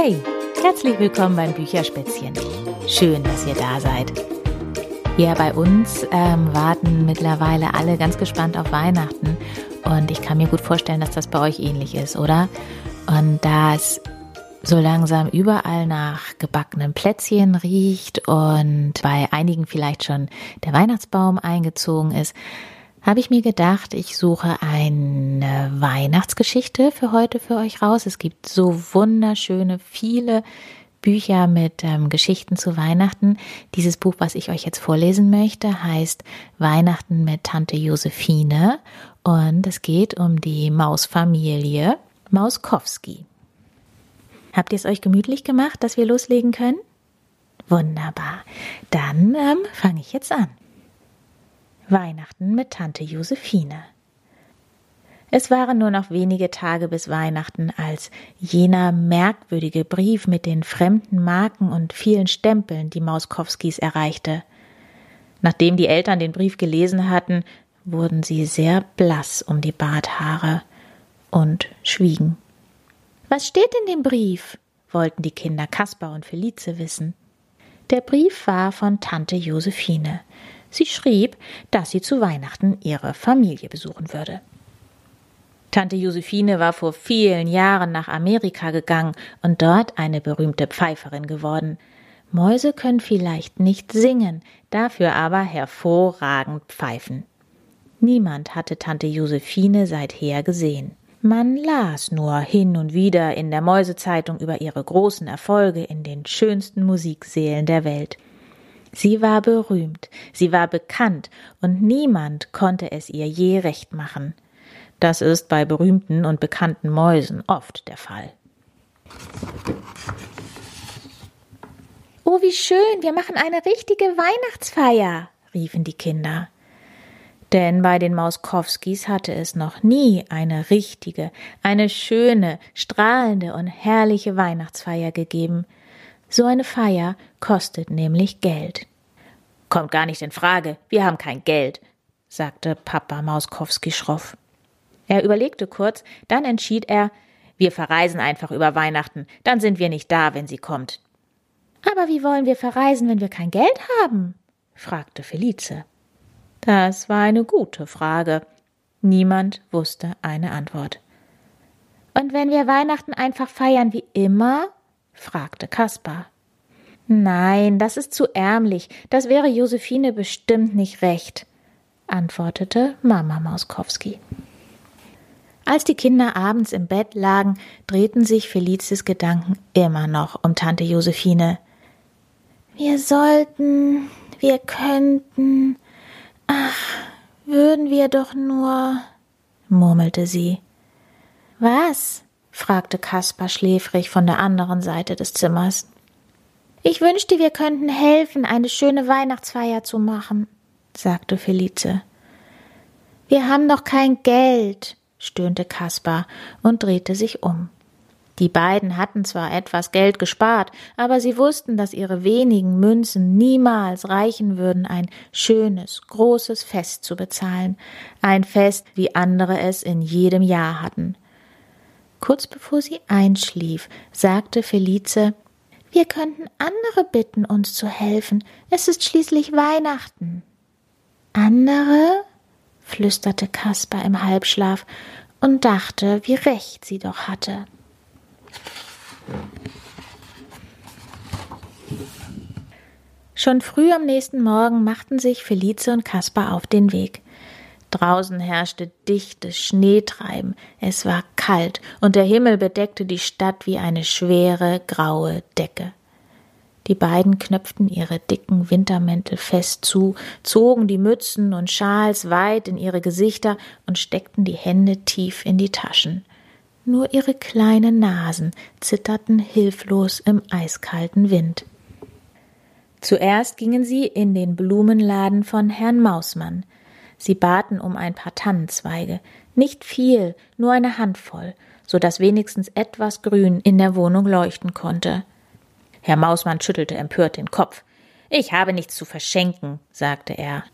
Hey, herzlich willkommen beim Bücherspätzchen. Schön, dass ihr da seid. Ja, bei uns ähm, warten mittlerweile alle ganz gespannt auf Weihnachten und ich kann mir gut vorstellen, dass das bei euch ähnlich ist, oder? Und da es so langsam überall nach gebackenen Plätzchen riecht und bei einigen vielleicht schon der Weihnachtsbaum eingezogen ist, habe ich mir gedacht, ich suche eine Weihnachtsgeschichte für heute für euch raus. Es gibt so wunderschöne, viele Bücher mit ähm, Geschichten zu Weihnachten. Dieses Buch, was ich euch jetzt vorlesen möchte, heißt Weihnachten mit Tante Josephine und es geht um die Mausfamilie Mauskowski. Habt ihr es euch gemütlich gemacht, dass wir loslegen können? Wunderbar. Dann ähm, fange ich jetzt an. Weihnachten mit Tante Josephine. Es waren nur noch wenige Tage bis Weihnachten, als jener merkwürdige Brief mit den fremden Marken und vielen Stempeln die Mauskowskis erreichte. Nachdem die Eltern den Brief gelesen hatten, wurden sie sehr blass um die Barthaare und schwiegen. Was steht in dem Brief? wollten die Kinder Kaspar und Felice wissen. Der Brief war von Tante Josephine. Sie schrieb, dass sie zu Weihnachten ihre Familie besuchen würde. Tante Josephine war vor vielen Jahren nach Amerika gegangen und dort eine berühmte Pfeiferin geworden. Mäuse können vielleicht nicht singen, dafür aber hervorragend pfeifen. Niemand hatte Tante Josephine seither gesehen. Man las nur hin und wieder in der Mäusezeitung über ihre großen Erfolge in den schönsten Musiksälen der Welt. Sie war berühmt, sie war bekannt, und niemand konnte es ihr je recht machen. Das ist bei berühmten und bekannten Mäusen oft der Fall. Oh, wie schön, wir machen eine richtige Weihnachtsfeier, riefen die Kinder. Denn bei den Mauskowskis hatte es noch nie eine richtige, eine schöne, strahlende und herrliche Weihnachtsfeier gegeben. So eine Feier kostet nämlich Geld. Kommt gar nicht in Frage, wir haben kein Geld, sagte Papa Mauskowski schroff. Er überlegte kurz, dann entschied er, wir verreisen einfach über Weihnachten, dann sind wir nicht da, wenn sie kommt. Aber wie wollen wir verreisen, wenn wir kein Geld haben? fragte Felice. Das war eine gute Frage. Niemand wusste eine Antwort. Und wenn wir Weihnachten einfach feiern wie immer? Fragte Kaspar. Nein, das ist zu ärmlich, das wäre Josephine bestimmt nicht recht, antwortete Mama Mauskowski. Als die Kinder abends im Bett lagen, drehten sich Felices Gedanken immer noch um Tante Josephine. Wir sollten, wir könnten, ach, würden wir doch nur, murmelte sie. Was? Fragte Kaspar schläfrig von der anderen Seite des Zimmers. Ich wünschte, wir könnten helfen, eine schöne Weihnachtsfeier zu machen, sagte Felice. Wir haben doch kein Geld, stöhnte Kaspar und drehte sich um. Die beiden hatten zwar etwas Geld gespart, aber sie wussten, dass ihre wenigen Münzen niemals reichen würden, ein schönes, großes Fest zu bezahlen, ein Fest, wie andere es in jedem Jahr hatten. Kurz bevor sie einschlief, sagte Felice Wir könnten andere bitten, uns zu helfen. Es ist schließlich Weihnachten. Andere? flüsterte Kaspar im Halbschlaf und dachte, wie recht sie doch hatte. Schon früh am nächsten Morgen machten sich Felice und Kaspar auf den Weg. Draußen herrschte dichtes Schneetreiben, es war kalt und der Himmel bedeckte die Stadt wie eine schwere graue Decke. Die beiden knöpften ihre dicken Wintermäntel fest zu, zogen die Mützen und Schals weit in ihre Gesichter und steckten die Hände tief in die Taschen. Nur ihre kleinen Nasen zitterten hilflos im eiskalten Wind. Zuerst gingen sie in den Blumenladen von Herrn Mausmann. Sie baten um ein paar Tannenzweige, nicht viel, nur eine Handvoll, so dass wenigstens etwas Grün in der Wohnung leuchten konnte. Herr Mausmann schüttelte empört den Kopf. Ich habe nichts zu verschenken, sagte er.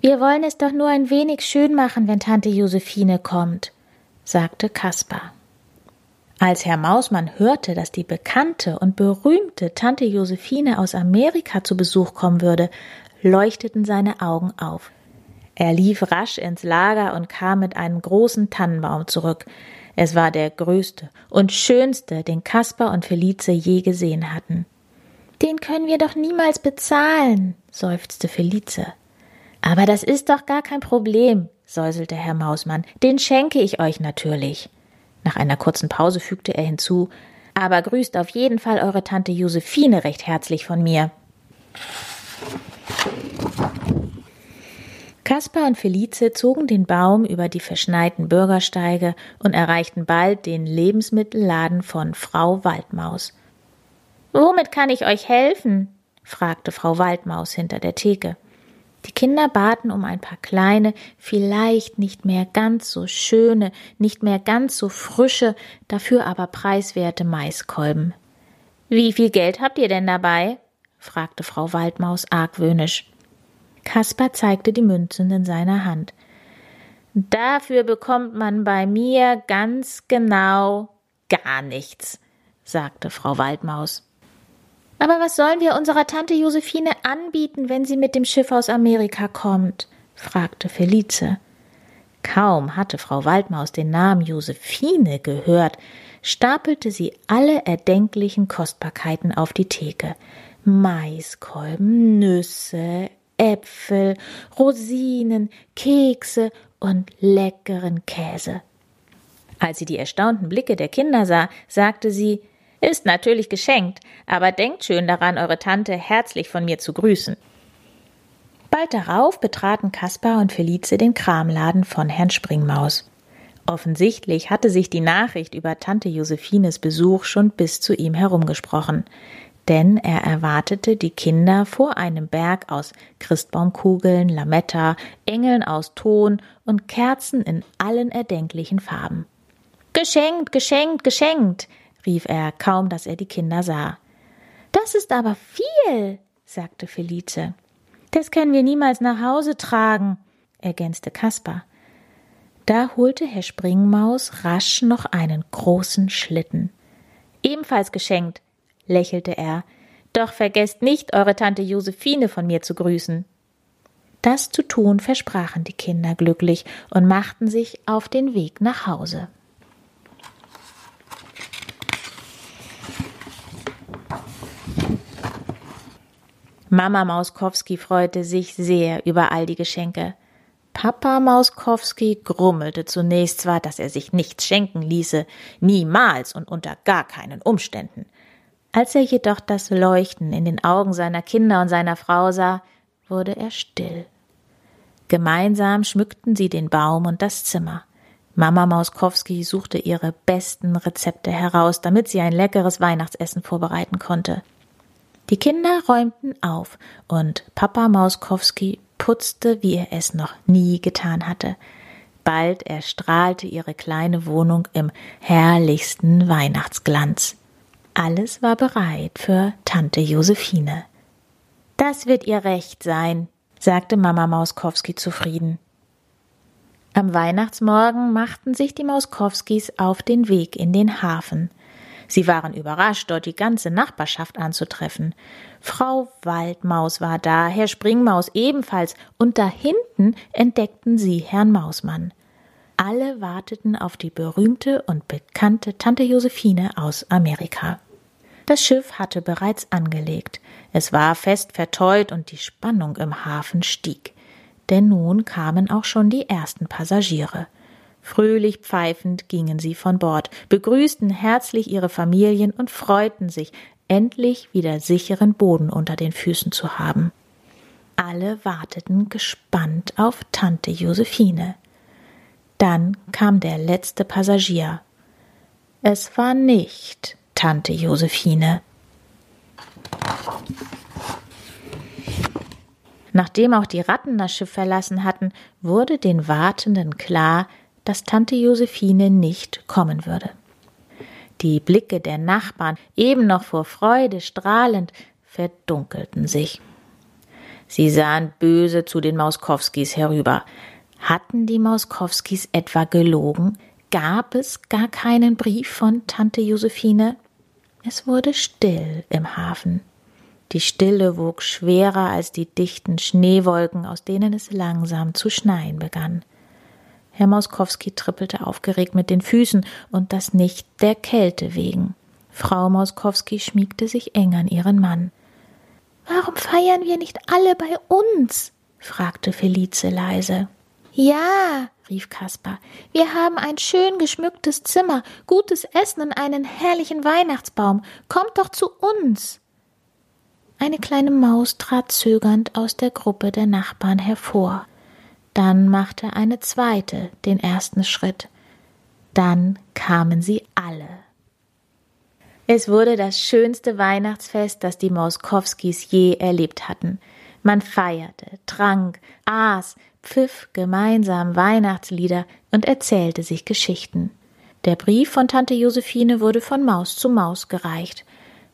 Wir wollen es doch nur ein wenig schön machen, wenn Tante Josephine kommt, sagte Kaspar. Als Herr Mausmann hörte, dass die bekannte und berühmte Tante Josephine aus Amerika zu Besuch kommen würde, leuchteten seine Augen auf. Er lief rasch ins Lager und kam mit einem großen Tannenbaum zurück. Es war der größte und schönste, den Kaspar und Felice je gesehen hatten. Den können wir doch niemals bezahlen, seufzte Felice. Aber das ist doch gar kein Problem, säuselte Herr Mausmann. Den schenke ich euch natürlich. Nach einer kurzen Pause fügte er hinzu, aber grüßt auf jeden Fall eure Tante Josephine recht herzlich von mir. Kaspar und Felice zogen den Baum über die verschneiten Bürgersteige und erreichten bald den Lebensmittelladen von Frau Waldmaus. Womit kann ich euch helfen? fragte Frau Waldmaus hinter der Theke. Die Kinder baten um ein paar kleine, vielleicht nicht mehr ganz so schöne, nicht mehr ganz so frische, dafür aber preiswerte Maiskolben. Wie viel Geld habt ihr denn dabei? fragte Frau Waldmaus argwöhnisch. Kaspar zeigte die Münzen in seiner Hand. Dafür bekommt man bei mir ganz genau gar nichts, sagte Frau Waldmaus. Aber was sollen wir unserer Tante Josephine anbieten, wenn sie mit dem Schiff aus Amerika kommt? fragte Felice. Kaum hatte Frau Waldmaus den Namen Josephine gehört, stapelte sie alle erdenklichen Kostbarkeiten auf die Theke. Maiskolben, Nüsse, Äpfel, Rosinen, Kekse und leckeren Käse. Als sie die erstaunten Blicke der Kinder sah, sagte sie ist natürlich geschenkt, aber denkt schön daran, eure Tante herzlich von mir zu grüßen. Bald darauf betraten Kaspar und Felice den Kramladen von Herrn Springmaus. Offensichtlich hatte sich die Nachricht über Tante Josephines Besuch schon bis zu ihm herumgesprochen, denn er erwartete die Kinder vor einem Berg aus Christbaumkugeln, Lametta, Engeln aus Ton und Kerzen in allen erdenklichen Farben. Geschenkt, geschenkt, geschenkt, rief er, kaum dass er die Kinder sah. Das ist aber viel, sagte Felice. Das können wir niemals nach Hause tragen, ergänzte Kaspar. Da holte Herr Springmaus rasch noch einen großen Schlitten. Ebenfalls geschenkt, lächelte er, doch vergesst nicht, eure Tante Josephine von mir zu grüßen. Das zu tun versprachen die Kinder glücklich und machten sich auf den Weg nach Hause. Mama Mauskowski freute sich sehr über all die Geschenke. Papa Mauskowski grummelte zunächst zwar, dass er sich nichts schenken ließe, niemals und unter gar keinen Umständen. Als er jedoch das Leuchten in den Augen seiner Kinder und seiner Frau sah, wurde er still. Gemeinsam schmückten sie den Baum und das Zimmer. Mama Mauskowski suchte ihre besten Rezepte heraus, damit sie ein leckeres Weihnachtsessen vorbereiten konnte. Die Kinder räumten auf und Papa Mauskowski putzte, wie er es noch nie getan hatte. Bald erstrahlte ihre kleine Wohnung im herrlichsten Weihnachtsglanz. Alles war bereit für Tante Josephine. Das wird ihr recht sein, sagte Mama Mauskowski zufrieden. Am Weihnachtsmorgen machten sich die Mauskowskis auf den Weg in den Hafen. Sie waren überrascht, dort die ganze Nachbarschaft anzutreffen. Frau Waldmaus war da, Herr Springmaus ebenfalls, und da hinten entdeckten sie Herrn Mausmann. Alle warteten auf die berühmte und bekannte Tante Josephine aus Amerika. Das Schiff hatte bereits angelegt. Es war fest verteut und die Spannung im Hafen stieg. Denn nun kamen auch schon die ersten Passagiere. Fröhlich pfeifend gingen sie von Bord, begrüßten herzlich ihre Familien und freuten sich, endlich wieder sicheren Boden unter den Füßen zu haben. Alle warteten gespannt auf Tante Josephine. Dann kam der letzte Passagier. Es war nicht Tante Josephine. Nachdem auch die Ratten das Schiff verlassen hatten, wurde den Wartenden klar, dass Tante Josephine nicht kommen würde. Die Blicke der Nachbarn, eben noch vor Freude strahlend, verdunkelten sich. Sie sahen böse zu den Mauskowskis herüber. Hatten die Mauskowskis etwa gelogen? gab es gar keinen Brief von Tante Josephine. Es wurde still im Hafen. Die Stille wog schwerer als die dichten Schneewolken, aus denen es langsam zu schneien begann. Herr Mauskowski trippelte aufgeregt mit den Füßen und das nicht der Kälte wegen. Frau Mauskowski schmiegte sich eng an ihren Mann. Warum feiern wir nicht alle bei uns? fragte Felice leise. Ja, rief Kaspar, wir haben ein schön geschmücktes Zimmer, gutes Essen und einen herrlichen Weihnachtsbaum. Kommt doch zu uns. Eine kleine Maus trat zögernd aus der Gruppe der Nachbarn hervor. Dann machte eine zweite den ersten Schritt. Dann kamen sie alle. Es wurde das schönste Weihnachtsfest, das die Mauskowskis je erlebt hatten. Man feierte, trank, aß, pfiff gemeinsam Weihnachtslieder und erzählte sich Geschichten. Der Brief von Tante Josephine wurde von Maus zu Maus gereicht.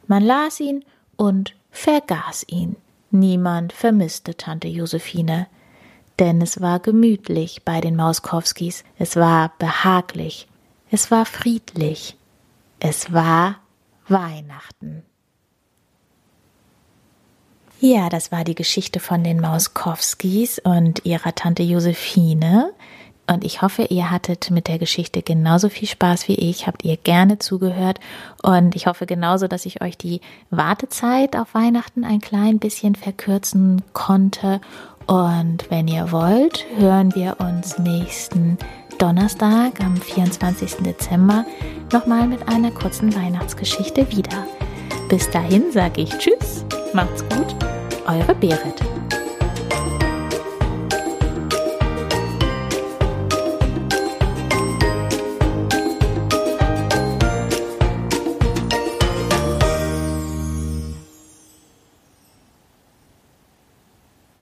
Man las ihn und vergaß ihn. Niemand vermisste Tante Josephine. Denn es war gemütlich bei den Mauskowskis, es war behaglich, es war friedlich, es war Weihnachten. Ja, das war die Geschichte von den Mauskowskis und ihrer Tante Josephine. Und ich hoffe, ihr hattet mit der Geschichte genauso viel Spaß wie ich, habt ihr gerne zugehört. Und ich hoffe genauso, dass ich euch die Wartezeit auf Weihnachten ein klein bisschen verkürzen konnte. Und wenn ihr wollt, hören wir uns nächsten Donnerstag am 24. Dezember nochmal mit einer kurzen Weihnachtsgeschichte wieder. Bis dahin sage ich Tschüss, macht's gut, eure Berit.